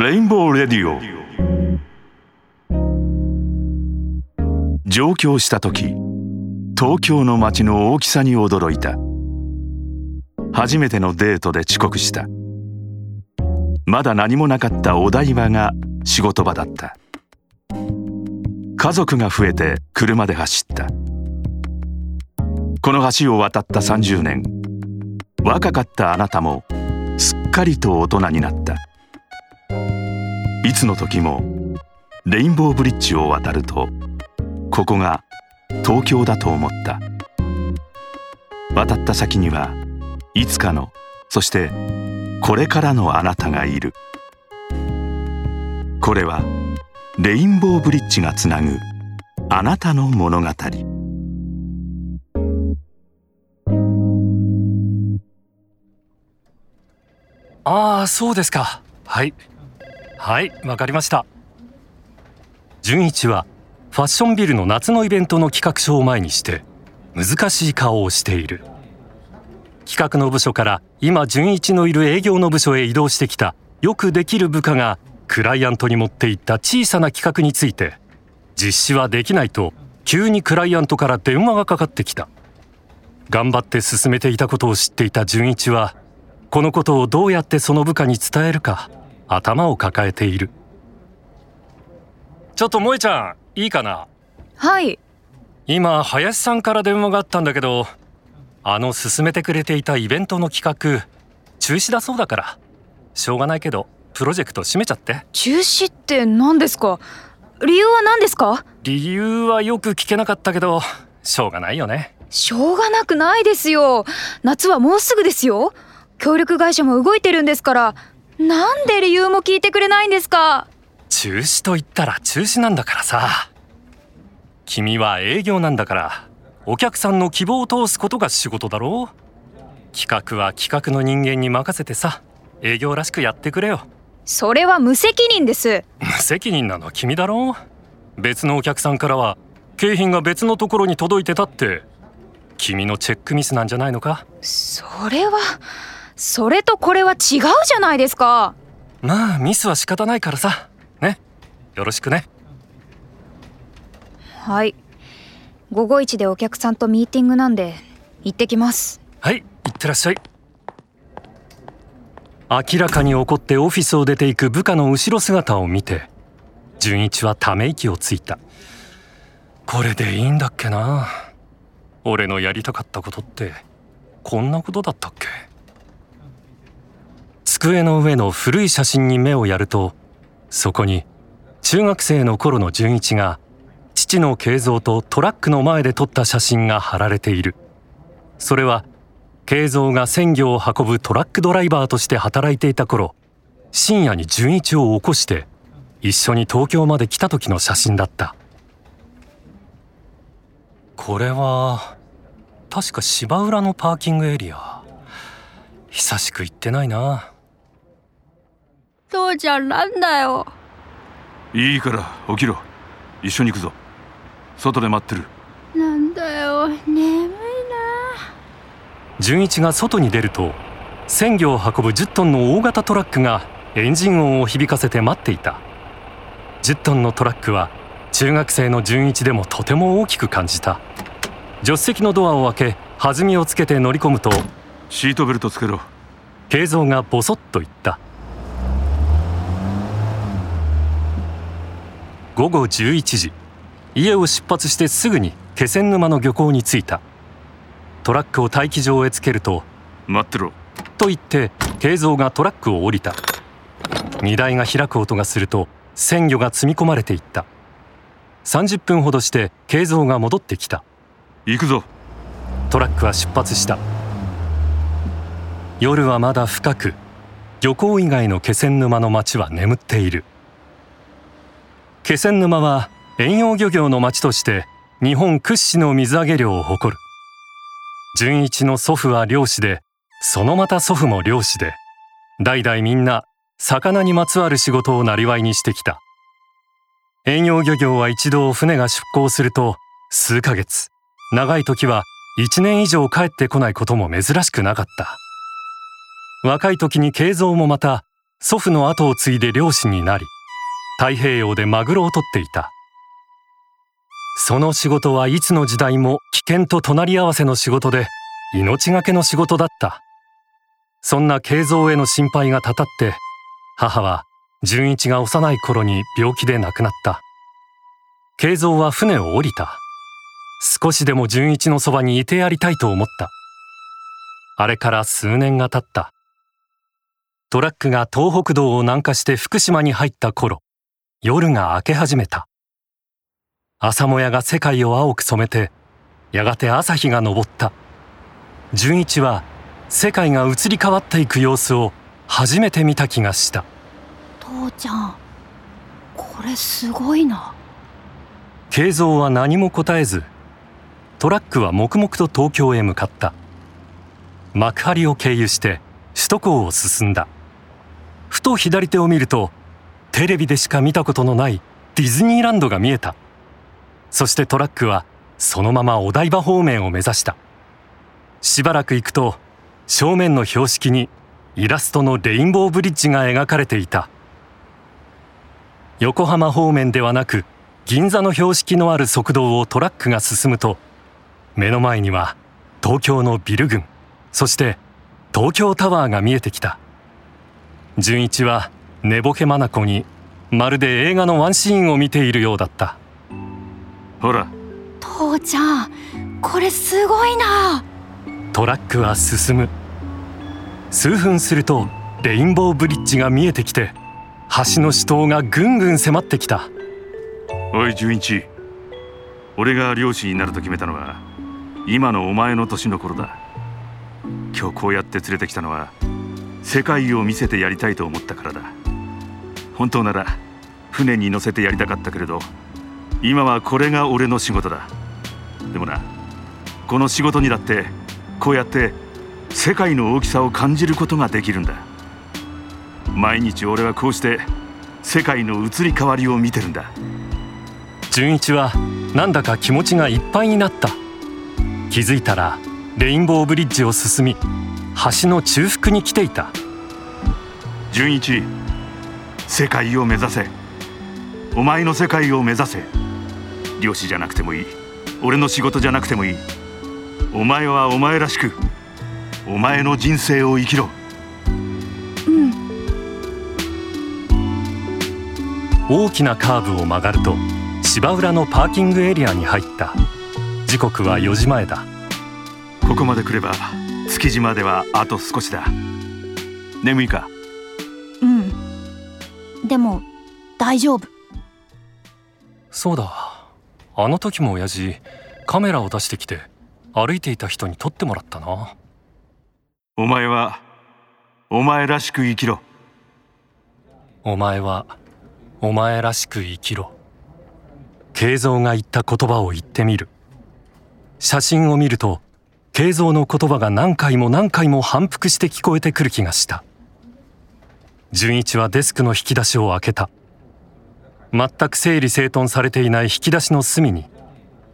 レインボーレディオ上京した時東京の街の大きさに驚いた。初めてのデートで遅刻した。まだ何もなかったお台場が仕事場だった。家族が増えて車で走った。この橋を渡った30年若かったあなたもすっかりと大人になった。いつの時もレインボーブリッジを渡るとここが東京だと思った。渡った先にはいつかのそしてこれからのあなたがいる。これはレインボーブリッジがつなぐあなたの物語。ああそうですか。はい。はいわかりました。純一はファッションビルの夏のイベントの企画書を前にして難しい顔をしている。企画の部署から今純一のいる営業の部署へ移動してきたよくできる部下がクライアントに持っていった小さな企画について実施はできないと急にクライアントから電話がかかってきた。頑張って進めていたことを知っていた純一はこのことをどうやってその部下に伝えるか頭を抱えている。ちょっと萌ちゃんいいかな？はい。今林さんから電話があったんだけどあの進めてくれていたイベントの企画中止だそうだから。しょうがないけどプロジェクト閉めちゃって。中止って何ですか？理由は何ですか？理由はよく聞けなかったけどしょうがないよね。しょうがなくないですよ。夏はもうすぐですよ。協力会社も動いてるんですからなんで理由も聞いてくれないんですか？中止と言ったら中止なんだからさ。君は営業なんだからお客さんの希望を通すことが仕事だろう。企画は企画の人間に任せてさ営業らしくやってくれよ。それは無責任です。無責任なのは君だろう。別のお客さんからは景品が別のところに届いてたって君のチェックミスなんじゃないのか？それはそれとこれは違うじゃないですか。まあミスは仕方ないからさ。ね。よろしくね。はい。午後一でお客さんとミーティングなんで行ってきます。はい行ってらっしゃい。明らかに怒ってオフィスを出ていく部下の後ろ姿を見て純一はため息をついた。これでいいんだっけな。俺のやりたかったことってこんなことだったっけ机の上の古い写真に目をやるとそこに中学生の頃の純一が父の慶三とトラックの前で撮った写真が貼られている。それは慶三が鮮魚を運ぶトラックドライバーとして働いていた頃深夜に純一を起こして一緒に東京まで来た時の写真だった。これは確か芝浦のパーキングエリア。久しく行ってないな。父ちゃんなんだよ。いいから起きろ。一緒に行くぞ。外で待ってる。なんだよ。眠いな。純一が外に出ると鮮魚を運ぶ10トンの大型トラックがエンジン音を響かせて待っていた。10トンのトラックは中学生の純一でもとても大きく感じた。助手席のドアを開け弾みをつけて乗り込むとシートベルトつけろ。慶三がボソッと言った午後11時。家を出発してすぐに気仙沼の漁港に着いた。トラックを待機場へつけると待ってろ。と言って慶三がトラックを降りた。荷台が開く音がすると鮮魚が積み込まれていった。30分ほどして慶三が戻ってきた。行くぞ。トラックは出発した。夜はまだ深く漁港以外の気仙沼の町は眠っている気仙沼は遠洋漁業の町として日本屈指の水揚げ量を誇る。純一の祖父は漁師でそのまた祖父も漁師で代々みんな魚にまつわる仕事を生りにしてきた。遠洋漁業は一度船が出港すると数ヶ月。長い時は1年以上帰ってこないことも珍しくなかった。若い時に慶三もまた祖父の後を継いで漁師になり太平洋でマグロを取っていた。その仕事はいつの時代も危険と隣り合わせの仕事で命がけの仕事だった。そんな慶三への心配がたたって母は純一が幼い頃に病気で亡くなった。慶三は船を降りた。少しでも純一のそばにいてやりたいと思った。あれから数年が経った。トラックが東北道を南下して福島に入った頃夜が明け始めた。朝もやが世界を青く染めてやがて朝日が昇った。純一は世界が移り変わっていく様子を初めて見た気がした。父ちゃんこれすごいな。慶三は何も答えずトラックは黙々と東京へ向かった。幕張を経由して首都高を進んだ。ふと左手を見るとテレビでしか見たことのないディズニーランドが見えた。そしてトラックはそのままお台場方面を目指した。しばらく行くと正面の標識にイラストのレインボーブリッジが描かれていた。横浜方面ではなく銀座の標識のある側道をトラックが進むと目の前には東京のビル群そして東京タワーが見えてきた。純一は寝ぼけ眼にまるで映画のワンシーンを見ているようだった。ほら。父ちゃんこれすごいな。トラックは進む。数分するとレインボーブリッジが見えてきて橋の死闘がぐんぐん迫ってきた。おい純一。俺が漁師になると決めたのは今のお前の年の頃だ。今日こうやって連れてきたのは世界を見せてやりたいと思ったからだ本当なら船に乗せてやりたかったけれど今はこれが俺の仕事だ。でもなこの仕事にだってこうやって世界の大きさを感じることができるんだ。毎日俺はこうして世界の移り変わりを見てるんだ。純一はなんだか気持ちがいっぱいになった。気づいたらレインボーブリッジを進み橋の中腹に来ていた。純一世界を目指せ。お前の世界を目指せ。漁師じゃなくてもいい。俺の仕事じゃなくてもいい。お前はお前らしくお前の人生を生きろ。うん。大きなカーブを曲がると芝浦のパーキングエリアに入った。時刻は4時前だ。ここまで来れば築地まではあと少しだ。眠いか？うんでも大丈夫。そうだ。あの時も親父カメラを出してきて歩いていた人に撮ってもらったな。お前はお前らしく生きろ。お前はお前らしく生きろ。慶三が言った言葉を言ってみる。写真を見ると慶三の言葉が何回も何回も反復して聞こえてくる気がした純一はデスクの引き出しを開けた。全く整理整頓されていない引き出しの隅に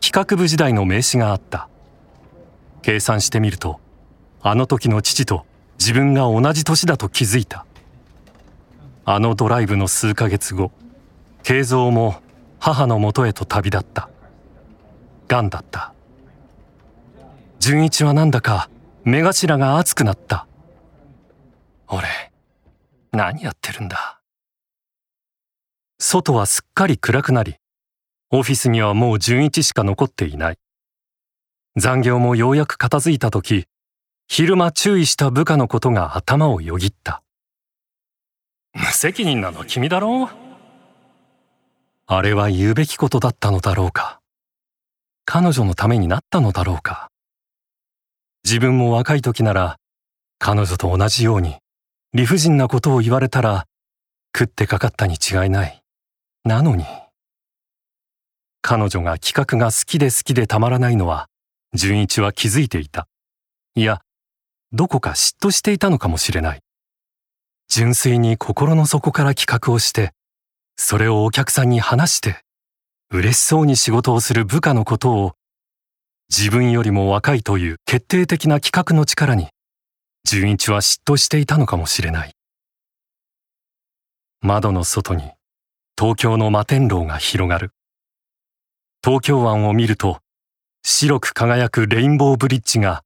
企画部時代の名刺があった。計算してみるとあの時の父と自分が同じ年だと気づいた。あのドライブの数ヶ月後慶三も母のもとへと旅立った。癌だった。純一はなんだか目頭が熱くなった。俺何やってるんだ。外はすっかり暗くなりオフィスにはもう純一しか残っていない。残業もようやく片付いた時昼間注意した部下のことが頭をよぎった。無責任なの君だろ？あれは言うべきことだったのだろうか。彼女のためになったのだろうか。自分も若い時なら彼女と同じように理不尽なことを言われたら食ってかかったに違いない。なのに。彼女が企画が好きで好きでたまらないのは純一は気づいていた。いやどこか嫉妬していたのかもしれない。純粋に心の底から企画をしてそれをお客さんに話して嬉しそうに仕事をする部下のことを自分よりも若いという決定的な企画の力に純一は嫉妬していたのかもしれない窓の外に東京の摩天楼が広がる東京湾を見ると白く輝くレインボーブリッジが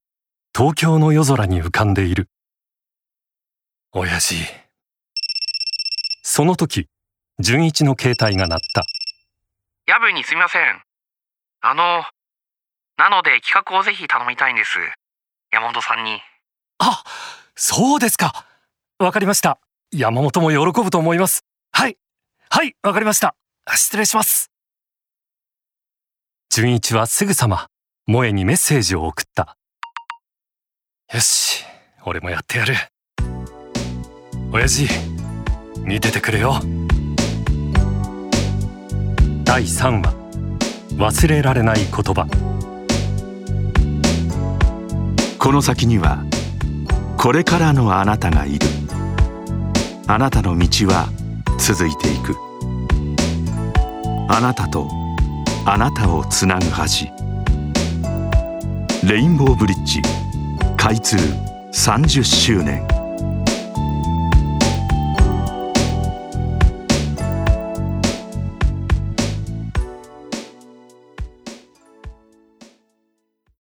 東京の夜空に浮かんでいる親父その時純一の携帯が鳴った夜分にすみません。あの、なので企画をぜひ頼みたいんです。山本さんに。あそうですか。わかりました。山本も喜ぶと思います。はい。はいわかりました。失礼します。純一はすぐさま萌えにメッセージを送った。よし俺もやってやる。親父見ててくれよ。第3話忘れられない言葉。この先にはこれからのあなたがいる。あなたの道は続いていく。あなたとあなたをつなぐ橋。レインボーブリッジ開通30周年。